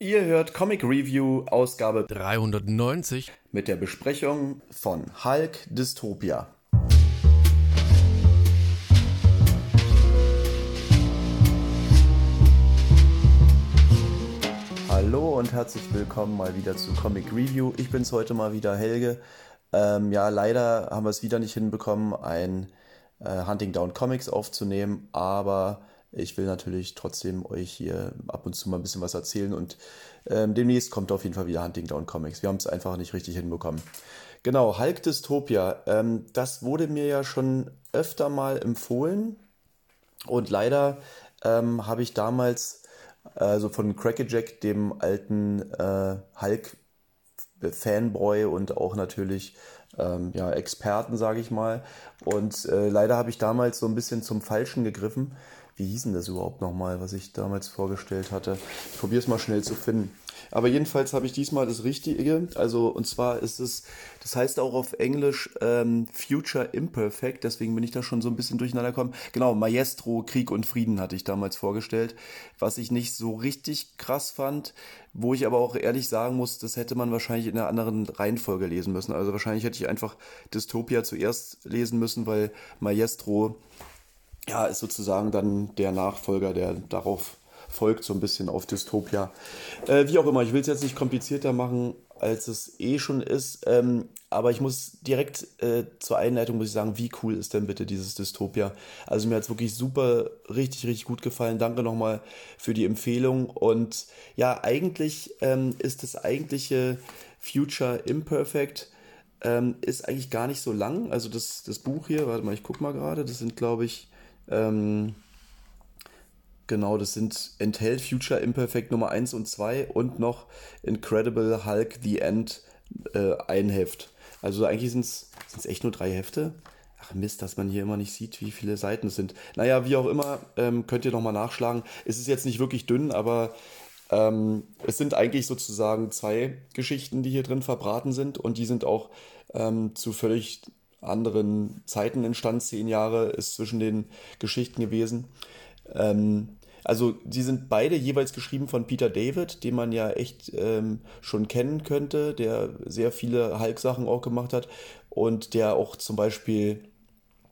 Ihr hört Comic Review Ausgabe 390 mit der Besprechung von Hulk Dystopia. Hallo und herzlich willkommen mal wieder zu Comic Review. Ich bin's heute mal wieder Helge. Ähm, ja, leider haben wir es wieder nicht hinbekommen, ein äh, Hunting Down Comics aufzunehmen, aber ich will natürlich trotzdem euch hier ab und zu mal ein bisschen was erzählen und ähm, demnächst kommt auf jeden Fall wieder Hunting Down Comics. Wir haben es einfach nicht richtig hinbekommen. Genau, Hulk Dystopia. Ähm, das wurde mir ja schon öfter mal empfohlen und leider ähm, habe ich damals also von Crackerjack, dem alten äh, Hulk Fanboy und auch natürlich ähm, ja, Experten, sage ich mal. Und äh, leider habe ich damals so ein bisschen zum Falschen gegriffen wie hieß denn das überhaupt nochmal, was ich damals vorgestellt hatte? Ich probiere es mal schnell zu finden. Aber jedenfalls habe ich diesmal das Richtige. Also, und zwar ist es, das heißt auch auf Englisch ähm, Future Imperfect, deswegen bin ich da schon so ein bisschen durcheinander gekommen. Genau, Maestro, Krieg und Frieden hatte ich damals vorgestellt, was ich nicht so richtig krass fand, wo ich aber auch ehrlich sagen muss, das hätte man wahrscheinlich in einer anderen Reihenfolge lesen müssen. Also wahrscheinlich hätte ich einfach Dystopia zuerst lesen müssen, weil Maestro ja, ist sozusagen dann der Nachfolger, der darauf folgt, so ein bisschen auf Dystopia. Äh, wie auch immer, ich will es jetzt nicht komplizierter machen, als es eh schon ist. Ähm, aber ich muss direkt äh, zur Einleitung muss ich sagen, wie cool ist denn bitte dieses Dystopia? Also mir hat es wirklich super, richtig, richtig gut gefallen. Danke nochmal für die Empfehlung. Und ja, eigentlich ähm, ist das eigentliche Future Imperfect ähm, ist eigentlich gar nicht so lang. Also das, das Buch hier, warte mal, ich guck mal gerade, das sind glaube ich ähm, genau, das sind enthält Future Imperfect Nummer 1 und 2 und noch Incredible Hulk The End äh, ein Heft. Also eigentlich sind es echt nur drei Hefte. Ach Mist, dass man hier immer nicht sieht, wie viele Seiten es sind. Naja, wie auch immer, ähm, könnt ihr nochmal nachschlagen. Es ist jetzt nicht wirklich dünn, aber ähm, es sind eigentlich sozusagen zwei Geschichten, die hier drin verbraten sind und die sind auch ähm, zu völlig anderen Zeiten entstanden. Zehn Jahre ist zwischen den Geschichten gewesen. Ähm, also die sind beide jeweils geschrieben von Peter David, den man ja echt ähm, schon kennen könnte, der sehr viele Hulk-Sachen auch gemacht hat und der auch zum Beispiel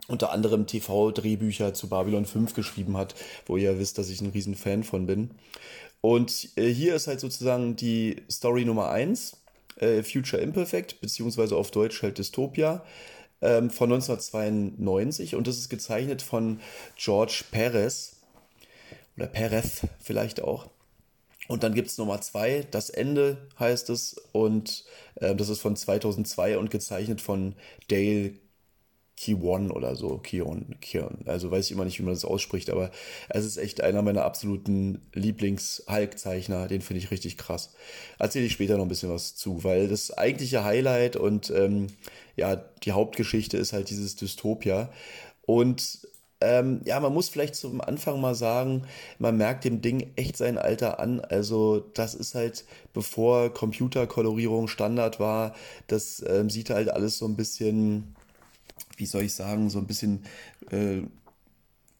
unter anderem TV-Drehbücher zu Babylon 5 geschrieben hat, wo ihr wisst, dass ich ein riesen Fan von bin. Und äh, hier ist halt sozusagen die Story Nummer 1, äh, Future Imperfect, beziehungsweise auf Deutsch halt Dystopia ähm, von 1992 und das ist gezeichnet von George Perez oder Perez vielleicht auch. Und dann gibt es Nummer zwei, das Ende heißt es, und äh, das ist von 2002 und gezeichnet von Dale Kiwon oder so, Kion, Kion. Also weiß ich immer nicht, wie man das ausspricht, aber es ist echt einer meiner absoluten Lieblings-Hulk-Zeichner. Den finde ich richtig krass. Erzähle ich später noch ein bisschen was zu, weil das eigentliche Highlight und ähm, ja, die Hauptgeschichte ist halt dieses Dystopia. Und ähm, ja, man muss vielleicht zum Anfang mal sagen, man merkt dem Ding echt sein Alter an. Also das ist halt, bevor Computerkolorierung Standard war, das ähm, sieht halt alles so ein bisschen wie soll ich sagen, so ein bisschen äh,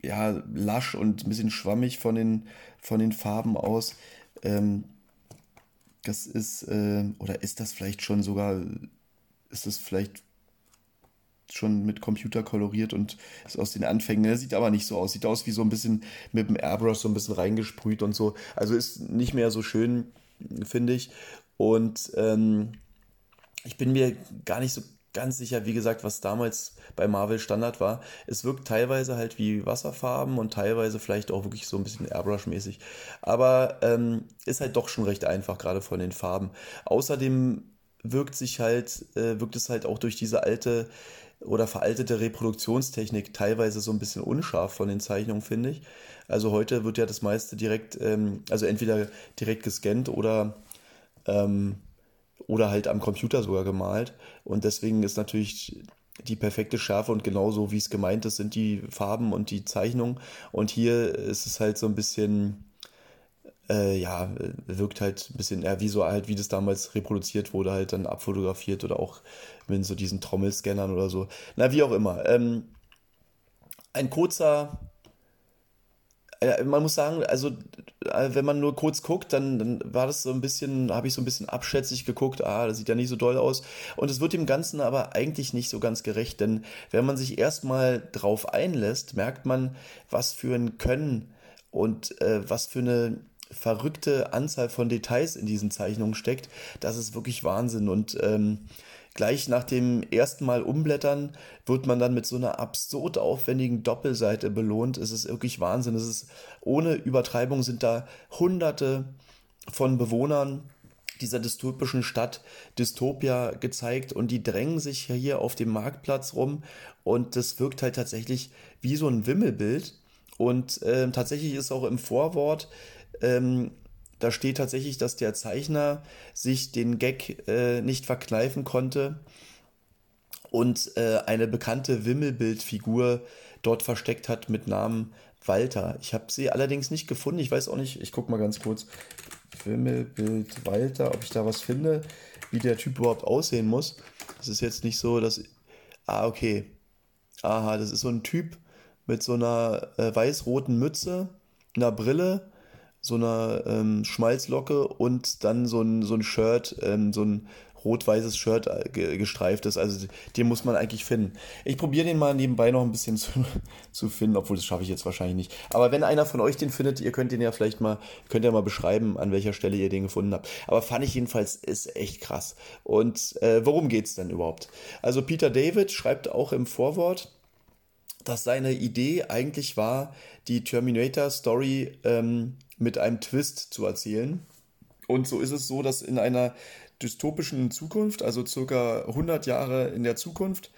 ja, lasch und ein bisschen schwammig von den, von den Farben aus. Ähm, das ist, äh, oder ist das vielleicht schon sogar, ist das vielleicht schon mit Computer koloriert und ist aus den Anfängen. Er sieht aber nicht so aus. Sieht aus wie so ein bisschen mit dem Airbrush so ein bisschen reingesprüht und so. Also ist nicht mehr so schön, finde ich. Und ähm, ich bin mir gar nicht so ganz sicher, wie gesagt, was damals bei Marvel Standard war. Es wirkt teilweise halt wie Wasserfarben und teilweise vielleicht auch wirklich so ein bisschen Airbrush-mäßig. Aber ähm, ist halt doch schon recht einfach, gerade von den Farben. Außerdem wirkt sich halt, äh, wirkt es halt auch durch diese alte oder veraltete Reproduktionstechnik teilweise so ein bisschen unscharf von den Zeichnungen, finde ich. Also heute wird ja das meiste direkt, ähm, also entweder direkt gescannt oder ähm, oder halt am Computer sogar gemalt. Und deswegen ist natürlich die perfekte Schärfe und genauso wie es gemeint ist, sind die Farben und die Zeichnungen. Und hier ist es halt so ein bisschen, äh, ja, wirkt halt ein bisschen eher wie so halt, wie das damals reproduziert wurde, halt dann abfotografiert oder auch mit so diesen Trommelscannern oder so. Na, wie auch immer. Ähm, ein kurzer man muss sagen, also äh, wenn man nur kurz guckt, dann, dann war das so ein bisschen, habe ich so ein bisschen abschätzig geguckt, ah, das sieht ja nicht so doll aus. Und es wird dem Ganzen aber eigentlich nicht so ganz gerecht, denn wenn man sich erstmal drauf einlässt, merkt man, was für ein Können und äh, was für eine verrückte Anzahl von Details in diesen Zeichnungen steckt. Das ist wirklich Wahnsinn. Und ähm, Gleich nach dem ersten Mal umblättern wird man dann mit so einer absurd aufwendigen Doppelseite belohnt. Es ist wirklich Wahnsinn. Es ist ohne Übertreibung sind da hunderte von Bewohnern dieser dystopischen Stadt Dystopia gezeigt und die drängen sich hier auf dem Marktplatz rum und das wirkt halt tatsächlich wie so ein Wimmelbild und äh, tatsächlich ist auch im Vorwort ähm, da steht tatsächlich, dass der Zeichner sich den Gag äh, nicht verkneifen konnte und äh, eine bekannte Wimmelbildfigur dort versteckt hat mit Namen Walter. Ich habe sie allerdings nicht gefunden. Ich weiß auch nicht, ich gucke mal ganz kurz. Wimmelbild Walter, ob ich da was finde, wie der Typ überhaupt aussehen muss. Es ist jetzt nicht so, dass. Ah, okay. Aha, das ist so ein Typ mit so einer äh, weiß-roten Mütze, einer Brille so einer ähm, Schmalzlocke und dann so ein, so ein Shirt, ähm, so ein rot-weißes Shirt äh, gestreiftes. Also den muss man eigentlich finden. Ich probiere den mal nebenbei noch ein bisschen zu, zu finden, obwohl das schaffe ich jetzt wahrscheinlich nicht. Aber wenn einer von euch den findet, ihr könnt den ja vielleicht mal, könnt ihr mal beschreiben, an welcher Stelle ihr den gefunden habt. Aber fand ich jedenfalls, ist echt krass. Und äh, worum geht's denn überhaupt? Also Peter David schreibt auch im Vorwort, dass seine Idee eigentlich war, die Terminator-Story ähm, mit einem Twist zu erzählen. Und so ist es so, dass in einer dystopischen Zukunft, also circa 100 Jahre in der Zukunft,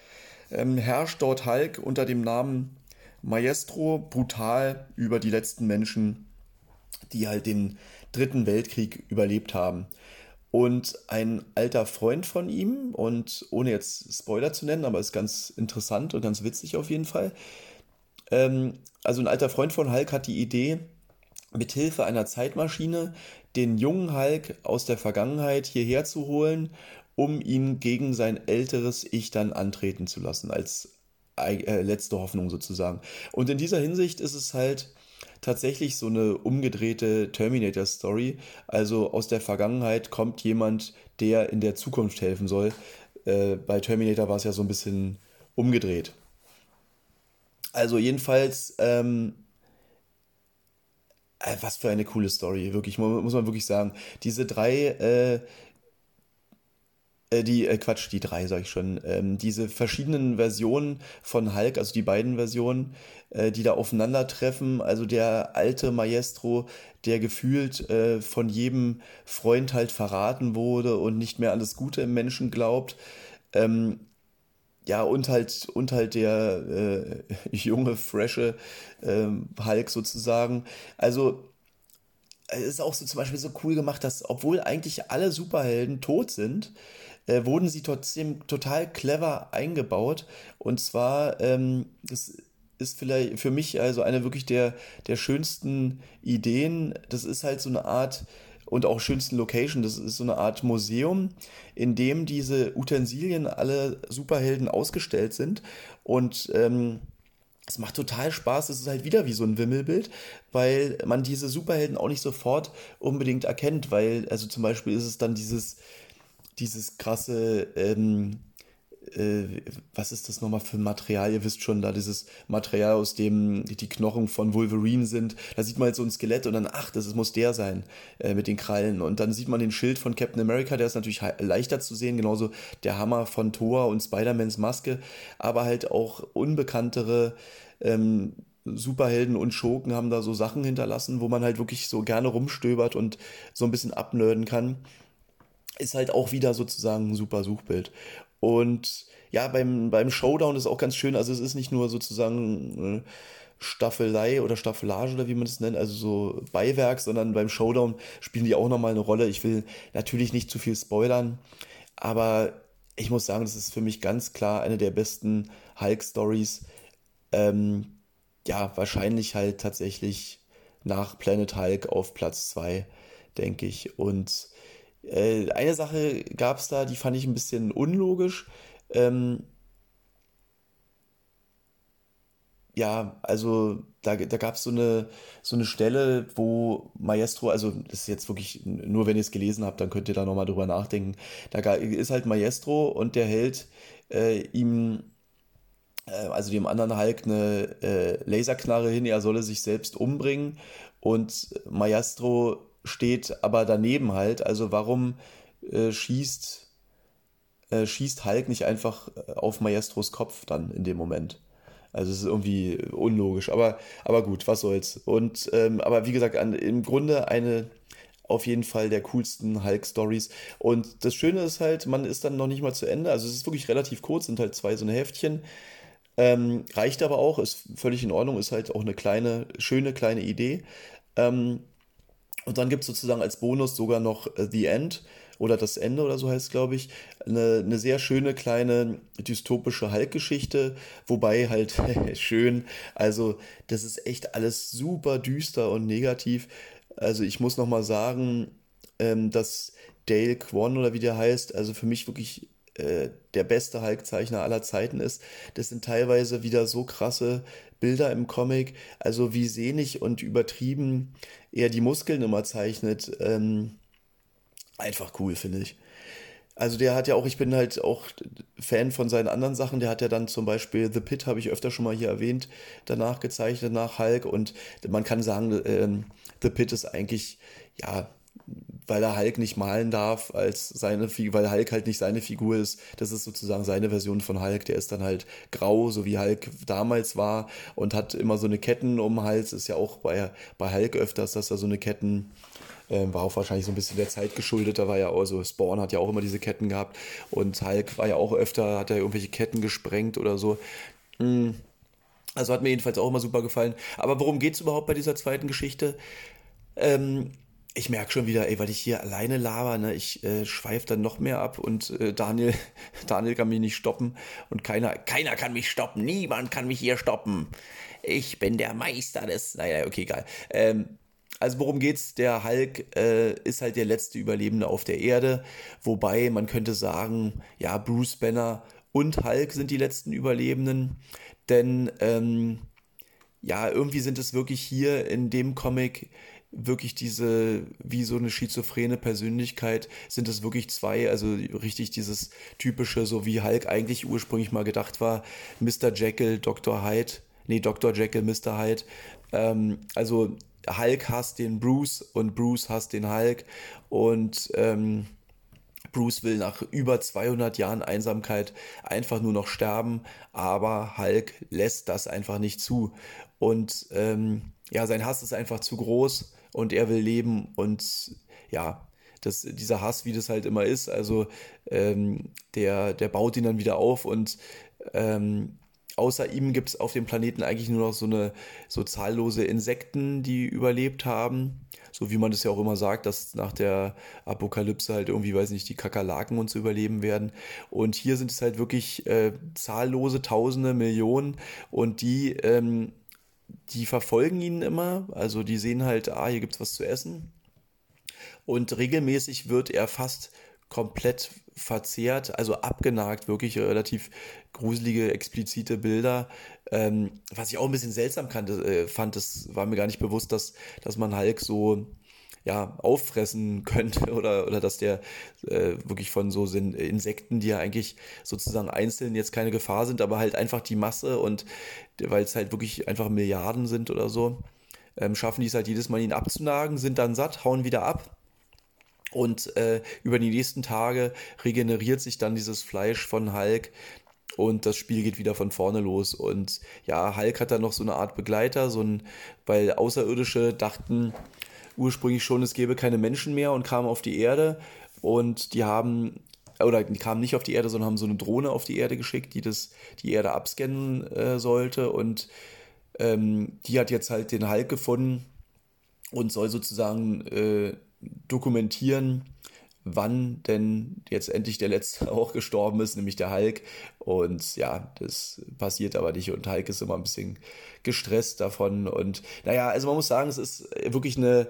ähm, herrscht dort Hulk unter dem Namen Maestro brutal über die letzten Menschen, die halt den dritten Weltkrieg überlebt haben. Und ein alter Freund von ihm, und ohne jetzt Spoiler zu nennen, aber ist ganz interessant und ganz witzig auf jeden Fall. Ähm, also ein alter Freund von Hulk hat die Idee, mit Hilfe einer Zeitmaschine den jungen Hulk aus der Vergangenheit hierher zu holen, um ihn gegen sein älteres Ich dann antreten zu lassen, als äh, letzte Hoffnung sozusagen. Und in dieser Hinsicht ist es halt tatsächlich so eine umgedrehte Terminator-Story. Also aus der Vergangenheit kommt jemand, der in der Zukunft helfen soll. Äh, bei Terminator war es ja so ein bisschen umgedreht. Also jedenfalls ähm, äh, was für eine coole Story, wirklich, muss man wirklich sagen. Diese drei, äh, äh, die, äh, Quatsch, die drei, sag ich schon, ähm, diese verschiedenen Versionen von Hulk, also die beiden Versionen, äh, die da aufeinandertreffen, also der alte Maestro, der gefühlt äh, von jedem Freund halt verraten wurde und nicht mehr an das Gute im Menschen glaubt, ähm, ja, und halt, und halt der äh, junge, frische äh, Hulk sozusagen. Also, es ist auch so zum Beispiel so cool gemacht, dass, obwohl eigentlich alle Superhelden tot sind, äh, wurden sie trotzdem total clever eingebaut. Und zwar, ähm, das ist vielleicht für mich also eine wirklich der, der schönsten Ideen. Das ist halt so eine Art und auch schönsten Location. Das ist so eine Art Museum, in dem diese Utensilien alle Superhelden ausgestellt sind. Und ähm, es macht total Spaß. Es ist halt wieder wie so ein Wimmelbild, weil man diese Superhelden auch nicht sofort unbedingt erkennt, weil, also zum Beispiel ist es dann dieses, dieses krasse, ähm, äh, was ist das nochmal für ein Material? Ihr wisst schon, da dieses Material, aus dem die Knochen von Wolverine sind. Da sieht man halt so ein Skelett und dann, ach, das muss der sein äh, mit den Krallen. Und dann sieht man den Schild von Captain America, der ist natürlich leichter zu sehen, genauso der Hammer von Thor und Spider-Mans Maske, aber halt auch unbekanntere ähm, Superhelden und Schurken haben da so Sachen hinterlassen, wo man halt wirklich so gerne rumstöbert und so ein bisschen abnörden kann ist halt auch wieder sozusagen ein super Suchbild. Und ja, beim, beim Showdown ist auch ganz schön, also es ist nicht nur sozusagen äh, Staffelei oder Staffelage oder wie man es nennt, also so Beiwerk, sondern beim Showdown spielen die auch nochmal eine Rolle. Ich will natürlich nicht zu viel spoilern, aber ich muss sagen, das ist für mich ganz klar eine der besten Hulk-Stories. Ähm, ja, wahrscheinlich halt tatsächlich nach Planet Hulk auf Platz 2, denke ich. Und äh, eine Sache gab es da, die fand ich ein bisschen unlogisch. Ähm, ja, also da, da gab es so eine, so eine Stelle, wo Maestro, also das ist jetzt wirklich, nur wenn ihr es gelesen habt, dann könnt ihr da nochmal drüber nachdenken. Da ist halt Maestro und der hält äh, ihm, äh, also dem anderen Hulk, eine äh, Laserknarre hin, er solle sich selbst umbringen und Maestro steht aber daneben halt. Also warum äh, schießt, äh, schießt Hulk nicht einfach auf Maestros Kopf dann in dem Moment? Also es ist irgendwie unlogisch, aber, aber gut, was soll's. Und ähm, aber wie gesagt, an, im Grunde eine auf jeden Fall der coolsten Hulk-Stories. Und das Schöne ist halt, man ist dann noch nicht mal zu Ende. Also es ist wirklich relativ kurz, sind halt zwei so eine Heftchen. Ähm, reicht aber auch, ist völlig in Ordnung, ist halt auch eine kleine, schöne kleine Idee. Ähm, und dann gibt es sozusagen als Bonus sogar noch The End oder das Ende oder so heißt es, glaube ich, eine, eine sehr schöne kleine dystopische Hulk-Geschichte, wobei halt schön, also das ist echt alles super düster und negativ. Also ich muss nochmal sagen, ähm, dass Dale Quan oder wie der heißt, also für mich wirklich äh, der beste Hulk-Zeichner aller Zeiten ist. Das sind teilweise wieder so krasse Bilder im Comic, also wie sehnig und übertrieben er die Muskeln immer zeichnet. Ähm, einfach cool, finde ich. Also der hat ja auch, ich bin halt auch Fan von seinen anderen Sachen. Der hat ja dann zum Beispiel The Pit, habe ich öfter schon mal hier erwähnt, danach gezeichnet, nach Hulk. Und man kann sagen, ähm, The Pit ist eigentlich, ja, weil er Hulk nicht malen darf, als seine weil Hulk halt nicht seine Figur ist. Das ist sozusagen seine Version von Hulk. Der ist dann halt grau, so wie Hulk damals war und hat immer so eine Ketten um den Hals. Ist ja auch bei, bei Hulk öfters, dass er so eine Ketten ähm, war auch wahrscheinlich so ein bisschen der Zeit geschuldet. Da war ja auch so, Spawn hat ja auch immer diese Ketten gehabt. Und Hulk war ja auch öfter, hat er irgendwelche Ketten gesprengt oder so. Mhm. Also hat mir jedenfalls auch immer super gefallen. Aber worum geht es überhaupt bei dieser zweiten Geschichte? Ähm, ich merke schon wieder, ey, weil ich hier alleine laber, ne, ich äh, schweife dann noch mehr ab und äh, Daniel, Daniel kann mich nicht stoppen und keiner, keiner kann mich stoppen, niemand kann mich hier stoppen. Ich bin der Meister des, naja, okay, egal. Ähm, also worum geht's? Der Hulk äh, ist halt der letzte Überlebende auf der Erde, wobei man könnte sagen, ja, Bruce Banner und Hulk sind die letzten Überlebenden, denn ähm, ja, irgendwie sind es wirklich hier in dem Comic wirklich diese, wie so eine schizophrene Persönlichkeit, sind es wirklich zwei, also richtig dieses typische, so wie Hulk eigentlich ursprünglich mal gedacht war, Mr. Jekyll, Dr. Hyde, nee, Dr. Jekyll, Mr. Hyde, ähm, also Hulk hasst den Bruce und Bruce hasst den Hulk und ähm, Bruce will nach über 200 Jahren Einsamkeit einfach nur noch sterben, aber Hulk lässt das einfach nicht zu. Und ähm, ja, sein Hass ist einfach zu groß und er will leben und ja, das, dieser Hass, wie das halt immer ist, also ähm, der, der baut ihn dann wieder auf und ähm, außer ihm gibt es auf dem Planeten eigentlich nur noch so eine so zahllose Insekten, die überlebt haben. So wie man das ja auch immer sagt, dass nach der Apokalypse halt irgendwie, weiß nicht, die Kakerlaken uns überleben werden. Und hier sind es halt wirklich äh, zahllose, Tausende, Millionen und die, ähm, die verfolgen ihn immer. Also die sehen halt, ah, hier gibt es was zu essen. Und regelmäßig wird er fast komplett verzehrt, also abgenagt, wirklich relativ gruselige, explizite Bilder. Ähm, was ich auch ein bisschen seltsam kannte, äh, fand, das war mir gar nicht bewusst, dass, dass man Hulk so ja, auffressen könnte oder, oder dass der äh, wirklich von so sind Insekten, die ja eigentlich sozusagen einzeln jetzt keine Gefahr sind, aber halt einfach die Masse und weil es halt wirklich einfach Milliarden sind oder so, ähm, schaffen die es halt jedes Mal ihn abzunagen, sind dann satt, hauen wieder ab und äh, über die nächsten Tage regeneriert sich dann dieses Fleisch von Hulk und das Spiel geht wieder von vorne los. Und ja, Hulk hat dann noch so eine Art Begleiter, so ein, weil Außerirdische dachten ursprünglich schon, es gäbe keine Menschen mehr und kamen auf die Erde. Und die haben oder die kamen nicht auf die Erde, sondern haben so eine Drohne auf die Erde geschickt, die das die Erde abscannen äh, sollte. Und ähm, die hat jetzt halt den Hulk gefunden und soll sozusagen äh, dokumentieren, wann denn jetzt endlich der letzte auch gestorben ist, nämlich der Hulk. Und ja, das passiert aber nicht und Hulk ist immer ein bisschen gestresst davon. Und naja, also man muss sagen, es ist wirklich eine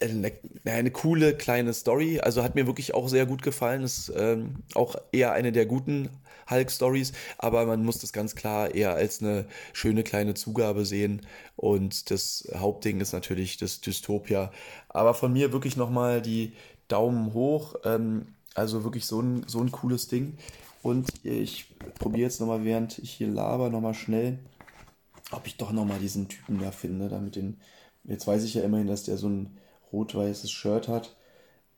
eine, eine, coole kleine Story. Also hat mir wirklich auch sehr gut gefallen. Ist ähm, auch eher eine der guten Hulk-Stories, aber man muss das ganz klar eher als eine schöne kleine Zugabe sehen. Und das Hauptding ist natürlich das Dystopia. Aber von mir wirklich nochmal die Daumen hoch. Ähm, also wirklich so ein, so ein cooles Ding. Und ich probiere jetzt nochmal, während ich hier laber, nochmal schnell, ob ich doch nochmal diesen Typen da finde. Damit den, jetzt weiß ich ja immerhin, dass der so ein rot-weißes Shirt hat.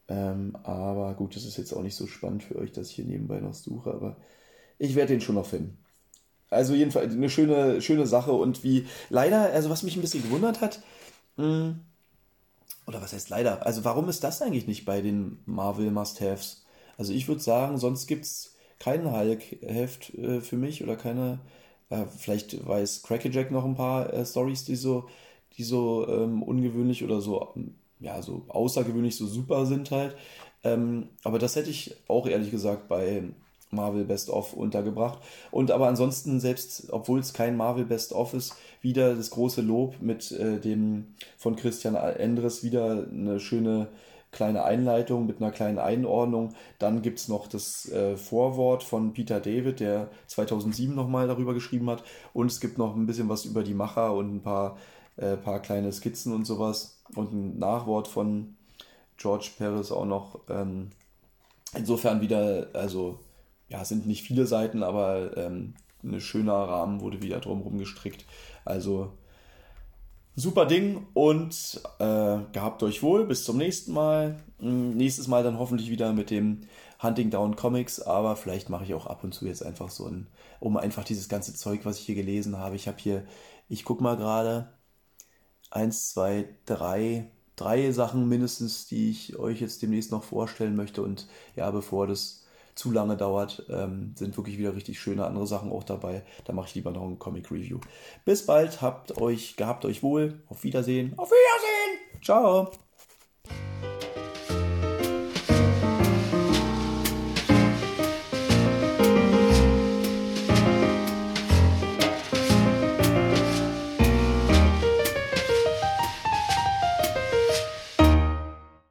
Ähm, aber gut, das ist jetzt auch nicht so spannend für euch, dass ich hier nebenbei noch suche. Aber ich werde den schon noch finden. Also jedenfalls eine schöne, schöne Sache und wie leider, also was mich ein bisschen gewundert hat, mh, hm, oder was heißt leider, also warum ist das eigentlich nicht bei den Marvel Must-Haves? Also ich würde sagen, sonst gibt es kein Hulk-Heft äh, für mich oder keine, äh, vielleicht weiß Crackerjack noch ein paar äh, Stories, die so, die so ähm, ungewöhnlich oder so, ja, so außergewöhnlich so super sind halt. Ähm, aber das hätte ich auch ehrlich gesagt bei Marvel Best of untergebracht. Und aber ansonsten, selbst obwohl es kein Marvel Best of ist, wieder das große Lob mit äh, dem von Christian Endres wieder eine schöne kleine Einleitung mit einer kleinen Einordnung. Dann gibt es noch das äh, Vorwort von Peter David, der 2007 nochmal darüber geschrieben hat. Und es gibt noch ein bisschen was über die Macher und ein paar, äh, paar kleine Skizzen und sowas. Und ein Nachwort von George Perez auch noch. Ähm, insofern wieder, also ja, sind nicht viele Seiten, aber ähm, ein schöner Rahmen wurde wieder drumherum gestrickt. Also super Ding und äh, gehabt euch wohl. Bis zum nächsten Mal. Hm, nächstes Mal dann hoffentlich wieder mit dem Hunting Down Comics, aber vielleicht mache ich auch ab und zu jetzt einfach so ein, um einfach dieses ganze Zeug, was ich hier gelesen habe. Ich habe hier, ich guck mal gerade, eins, zwei, drei, drei Sachen mindestens, die ich euch jetzt demnächst noch vorstellen möchte. Und ja, bevor das zu lange dauert, ähm, sind wirklich wieder richtig schöne andere Sachen auch dabei. Da mache ich lieber noch ein Comic Review. Bis bald, habt euch, gehabt euch wohl. Auf Wiedersehen. Auf Wiedersehen. Ciao.